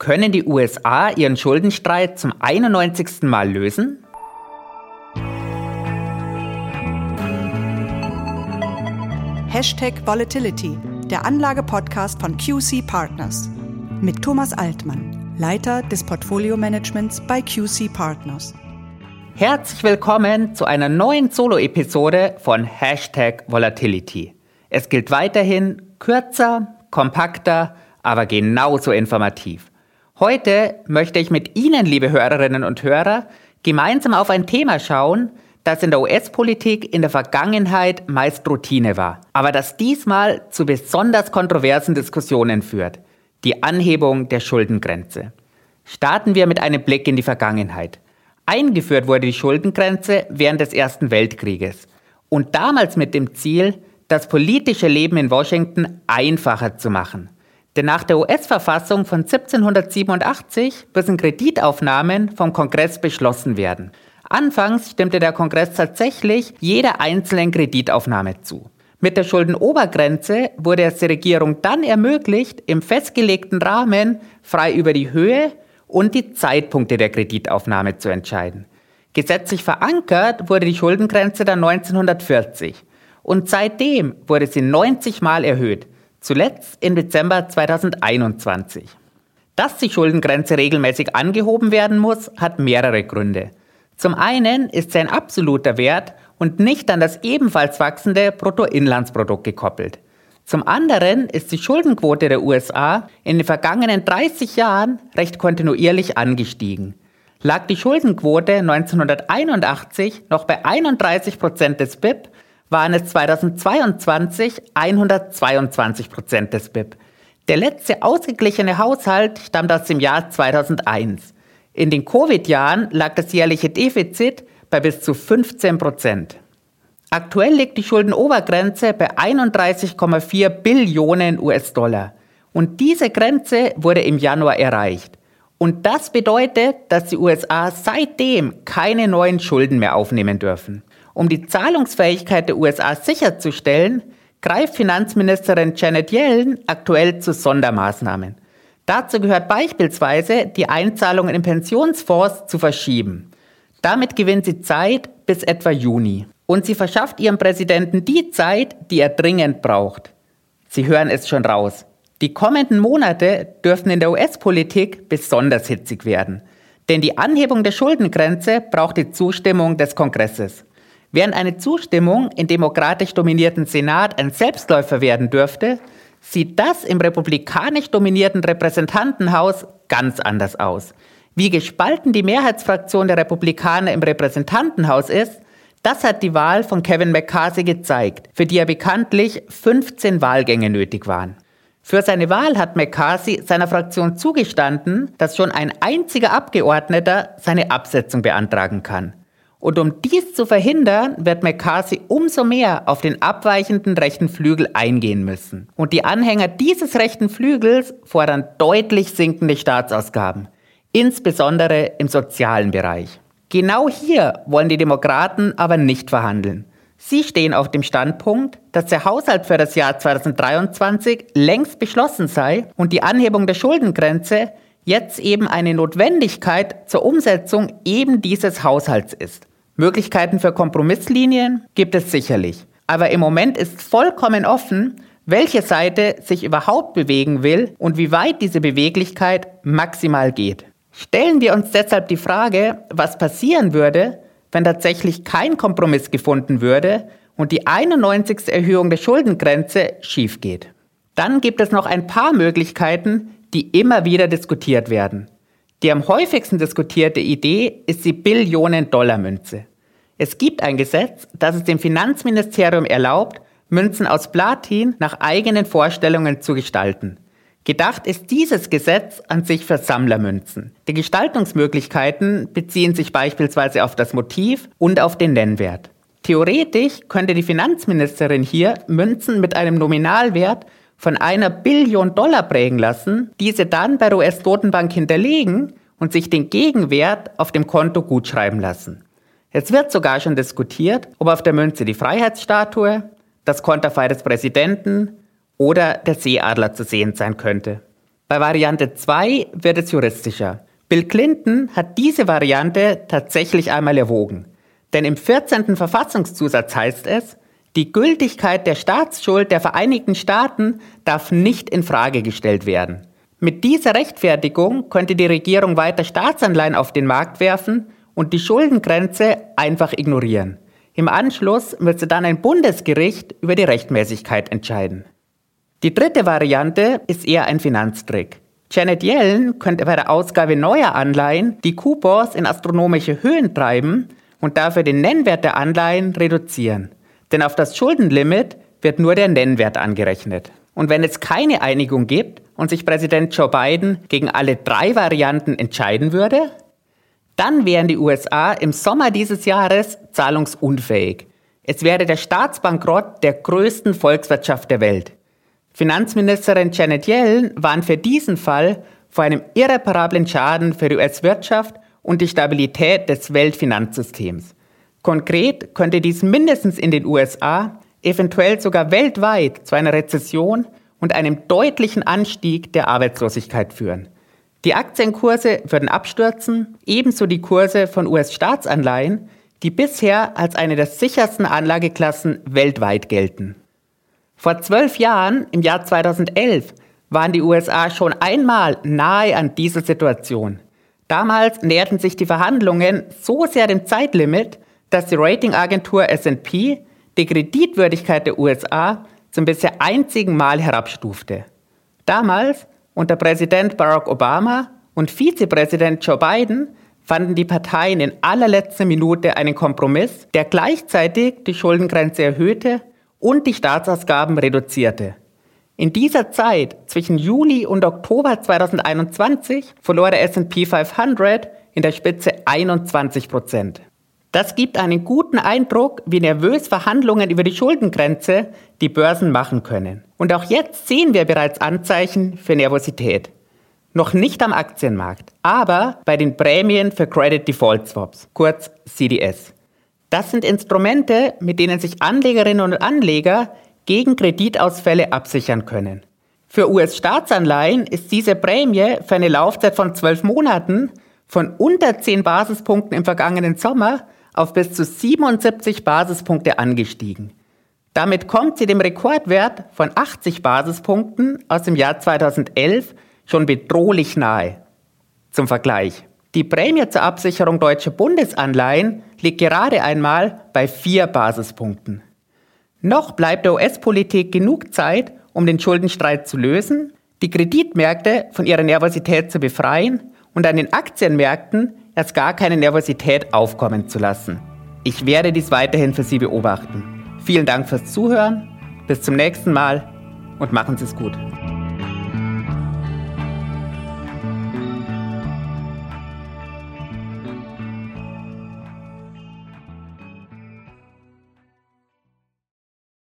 Können die USA ihren Schuldenstreit zum 91. Mal lösen? Hashtag Volatility, der Anlage-Podcast von QC Partners. Mit Thomas Altmann, Leiter des Portfolio-Managements bei QC Partners. Herzlich willkommen zu einer neuen Solo-Episode von Hashtag Volatility. Es gilt weiterhin kürzer, kompakter, aber genauso informativ. Heute möchte ich mit Ihnen, liebe Hörerinnen und Hörer, gemeinsam auf ein Thema schauen, das in der US-Politik in der Vergangenheit meist Routine war, aber das diesmal zu besonders kontroversen Diskussionen führt. Die Anhebung der Schuldengrenze. Starten wir mit einem Blick in die Vergangenheit. Eingeführt wurde die Schuldengrenze während des Ersten Weltkrieges und damals mit dem Ziel, das politische Leben in Washington einfacher zu machen. Denn nach der US-Verfassung von 1787 müssen Kreditaufnahmen vom Kongress beschlossen werden. Anfangs stimmte der Kongress tatsächlich jeder einzelnen Kreditaufnahme zu. Mit der Schuldenobergrenze wurde es der Regierung dann ermöglicht, im festgelegten Rahmen frei über die Höhe und die Zeitpunkte der Kreditaufnahme zu entscheiden. Gesetzlich verankert wurde die Schuldengrenze dann 1940 und seitdem wurde sie 90 Mal erhöht, Zuletzt im Dezember 2021. Dass die Schuldengrenze regelmäßig angehoben werden muss, hat mehrere Gründe. Zum einen ist sie ein absoluter Wert und nicht an das ebenfalls wachsende Bruttoinlandsprodukt gekoppelt. Zum anderen ist die Schuldenquote der USA in den vergangenen 30 Jahren recht kontinuierlich angestiegen. Lag die Schuldenquote 1981 noch bei 31 Prozent des BIP, waren es 2022 122 Prozent des BIP. Der letzte ausgeglichene Haushalt stammt aus dem Jahr 2001. In den Covid-Jahren lag das jährliche Defizit bei bis zu 15 Prozent. Aktuell liegt die Schuldenobergrenze bei 31,4 Billionen US-Dollar. Und diese Grenze wurde im Januar erreicht. Und das bedeutet, dass die USA seitdem keine neuen Schulden mehr aufnehmen dürfen. Um die Zahlungsfähigkeit der USA sicherzustellen, greift Finanzministerin Janet Yellen aktuell zu Sondermaßnahmen. Dazu gehört beispielsweise, die Einzahlungen in Pensionsfonds zu verschieben. Damit gewinnt sie Zeit bis etwa Juni. Und sie verschafft ihrem Präsidenten die Zeit, die er dringend braucht. Sie hören es schon raus. Die kommenden Monate dürften in der US-Politik besonders hitzig werden. Denn die Anhebung der Schuldengrenze braucht die Zustimmung des Kongresses. Während eine Zustimmung im demokratisch dominierten Senat ein Selbstläufer werden dürfte, sieht das im republikanisch dominierten Repräsentantenhaus ganz anders aus. Wie gespalten die Mehrheitsfraktion der Republikaner im Repräsentantenhaus ist, das hat die Wahl von Kevin McCarthy gezeigt, für die ja bekanntlich 15 Wahlgänge nötig waren. Für seine Wahl hat McCarthy seiner Fraktion zugestanden, dass schon ein einziger Abgeordneter seine Absetzung beantragen kann. Und um dies zu verhindern, wird McCarthy umso mehr auf den abweichenden rechten Flügel eingehen müssen. Und die Anhänger dieses rechten Flügels fordern deutlich sinkende Staatsausgaben, insbesondere im sozialen Bereich. Genau hier wollen die Demokraten aber nicht verhandeln. Sie stehen auf dem Standpunkt, dass der Haushalt für das Jahr 2023 längst beschlossen sei und die Anhebung der Schuldengrenze jetzt eben eine Notwendigkeit zur Umsetzung eben dieses Haushalts ist. Möglichkeiten für Kompromisslinien gibt es sicherlich. Aber im Moment ist vollkommen offen, welche Seite sich überhaupt bewegen will und wie weit diese Beweglichkeit maximal geht. Stellen wir uns deshalb die Frage, was passieren würde, wenn tatsächlich kein Kompromiss gefunden würde und die 91. Erhöhung der Schuldengrenze schief geht. Dann gibt es noch ein paar Möglichkeiten, die immer wieder diskutiert werden. Die am häufigsten diskutierte Idee ist die Billionen-Dollar-Münze. Es gibt ein Gesetz, das es dem Finanzministerium erlaubt, Münzen aus Platin nach eigenen Vorstellungen zu gestalten. Gedacht ist dieses Gesetz an sich für Sammlermünzen. Die Gestaltungsmöglichkeiten beziehen sich beispielsweise auf das Motiv und auf den Nennwert. Theoretisch könnte die Finanzministerin hier Münzen mit einem Nominalwert von einer Billion Dollar prägen lassen, diese dann bei der US-Notenbank hinterlegen und sich den Gegenwert auf dem Konto gutschreiben lassen. Es wird sogar schon diskutiert, ob auf der Münze die Freiheitsstatue, das Konterfei des Präsidenten oder der Seeadler zu sehen sein könnte. Bei Variante 2 wird es juristischer. Bill Clinton hat diese Variante tatsächlich einmal erwogen. Denn im 14. Verfassungszusatz heißt es, die Gültigkeit der Staatsschuld der Vereinigten Staaten darf nicht in Frage gestellt werden. Mit dieser Rechtfertigung könnte die Regierung weiter Staatsanleihen auf den Markt werfen und die Schuldengrenze einfach ignorieren. Im Anschluss müsste dann ein Bundesgericht über die Rechtmäßigkeit entscheiden. Die dritte Variante ist eher ein Finanztrick. Janet Yellen könnte bei der Ausgabe neuer Anleihen die Coupons in astronomische Höhen treiben und dafür den Nennwert der Anleihen reduzieren. Denn auf das Schuldenlimit wird nur der Nennwert angerechnet. Und wenn es keine Einigung gibt und sich Präsident Joe Biden gegen alle drei Varianten entscheiden würde, dann wären die USA im Sommer dieses Jahres zahlungsunfähig. Es wäre der Staatsbankrott der größten Volkswirtschaft der Welt. Finanzministerin Janet Yellen warnt für diesen Fall vor einem irreparablen Schaden für die US-Wirtschaft und die Stabilität des Weltfinanzsystems. Konkret könnte dies mindestens in den USA, eventuell sogar weltweit zu einer Rezession und einem deutlichen Anstieg der Arbeitslosigkeit führen. Die Aktienkurse würden abstürzen, ebenso die Kurse von US-Staatsanleihen, die bisher als eine der sichersten Anlageklassen weltweit gelten. Vor zwölf Jahren, im Jahr 2011, waren die USA schon einmal nahe an dieser Situation. Damals näherten sich die Verhandlungen so sehr dem Zeitlimit, dass die Ratingagentur SP die Kreditwürdigkeit der USA zum bisher einzigen Mal herabstufte. Damals, unter Präsident Barack Obama und Vizepräsident Joe Biden, fanden die Parteien in allerletzter Minute einen Kompromiss, der gleichzeitig die Schuldengrenze erhöhte und die Staatsausgaben reduzierte. In dieser Zeit zwischen Juli und Oktober 2021 verlor der SP 500 in der Spitze 21 Prozent. Das gibt einen guten Eindruck, wie nervös Verhandlungen über die Schuldengrenze die Börsen machen können. Und auch jetzt sehen wir bereits Anzeichen für Nervosität. Noch nicht am Aktienmarkt, aber bei den Prämien für Credit Default Swaps, kurz CDS. Das sind Instrumente, mit denen sich Anlegerinnen und Anleger gegen Kreditausfälle absichern können. Für US-Staatsanleihen ist diese Prämie für eine Laufzeit von zwölf Monaten von unter 10 Basispunkten im vergangenen Sommer auf bis zu 77 Basispunkte angestiegen. Damit kommt sie dem Rekordwert von 80 Basispunkten aus dem Jahr 2011 schon bedrohlich nahe. Zum Vergleich. Die Prämie zur Absicherung deutscher Bundesanleihen liegt gerade einmal bei 4 Basispunkten. Noch bleibt der US-Politik genug Zeit, um den Schuldenstreit zu lösen, die Kreditmärkte von ihrer Nervosität zu befreien und an den Aktienmärkten erst gar keine Nervosität aufkommen zu lassen. Ich werde dies weiterhin für Sie beobachten. Vielen Dank fürs Zuhören, bis zum nächsten Mal und machen Sie es gut.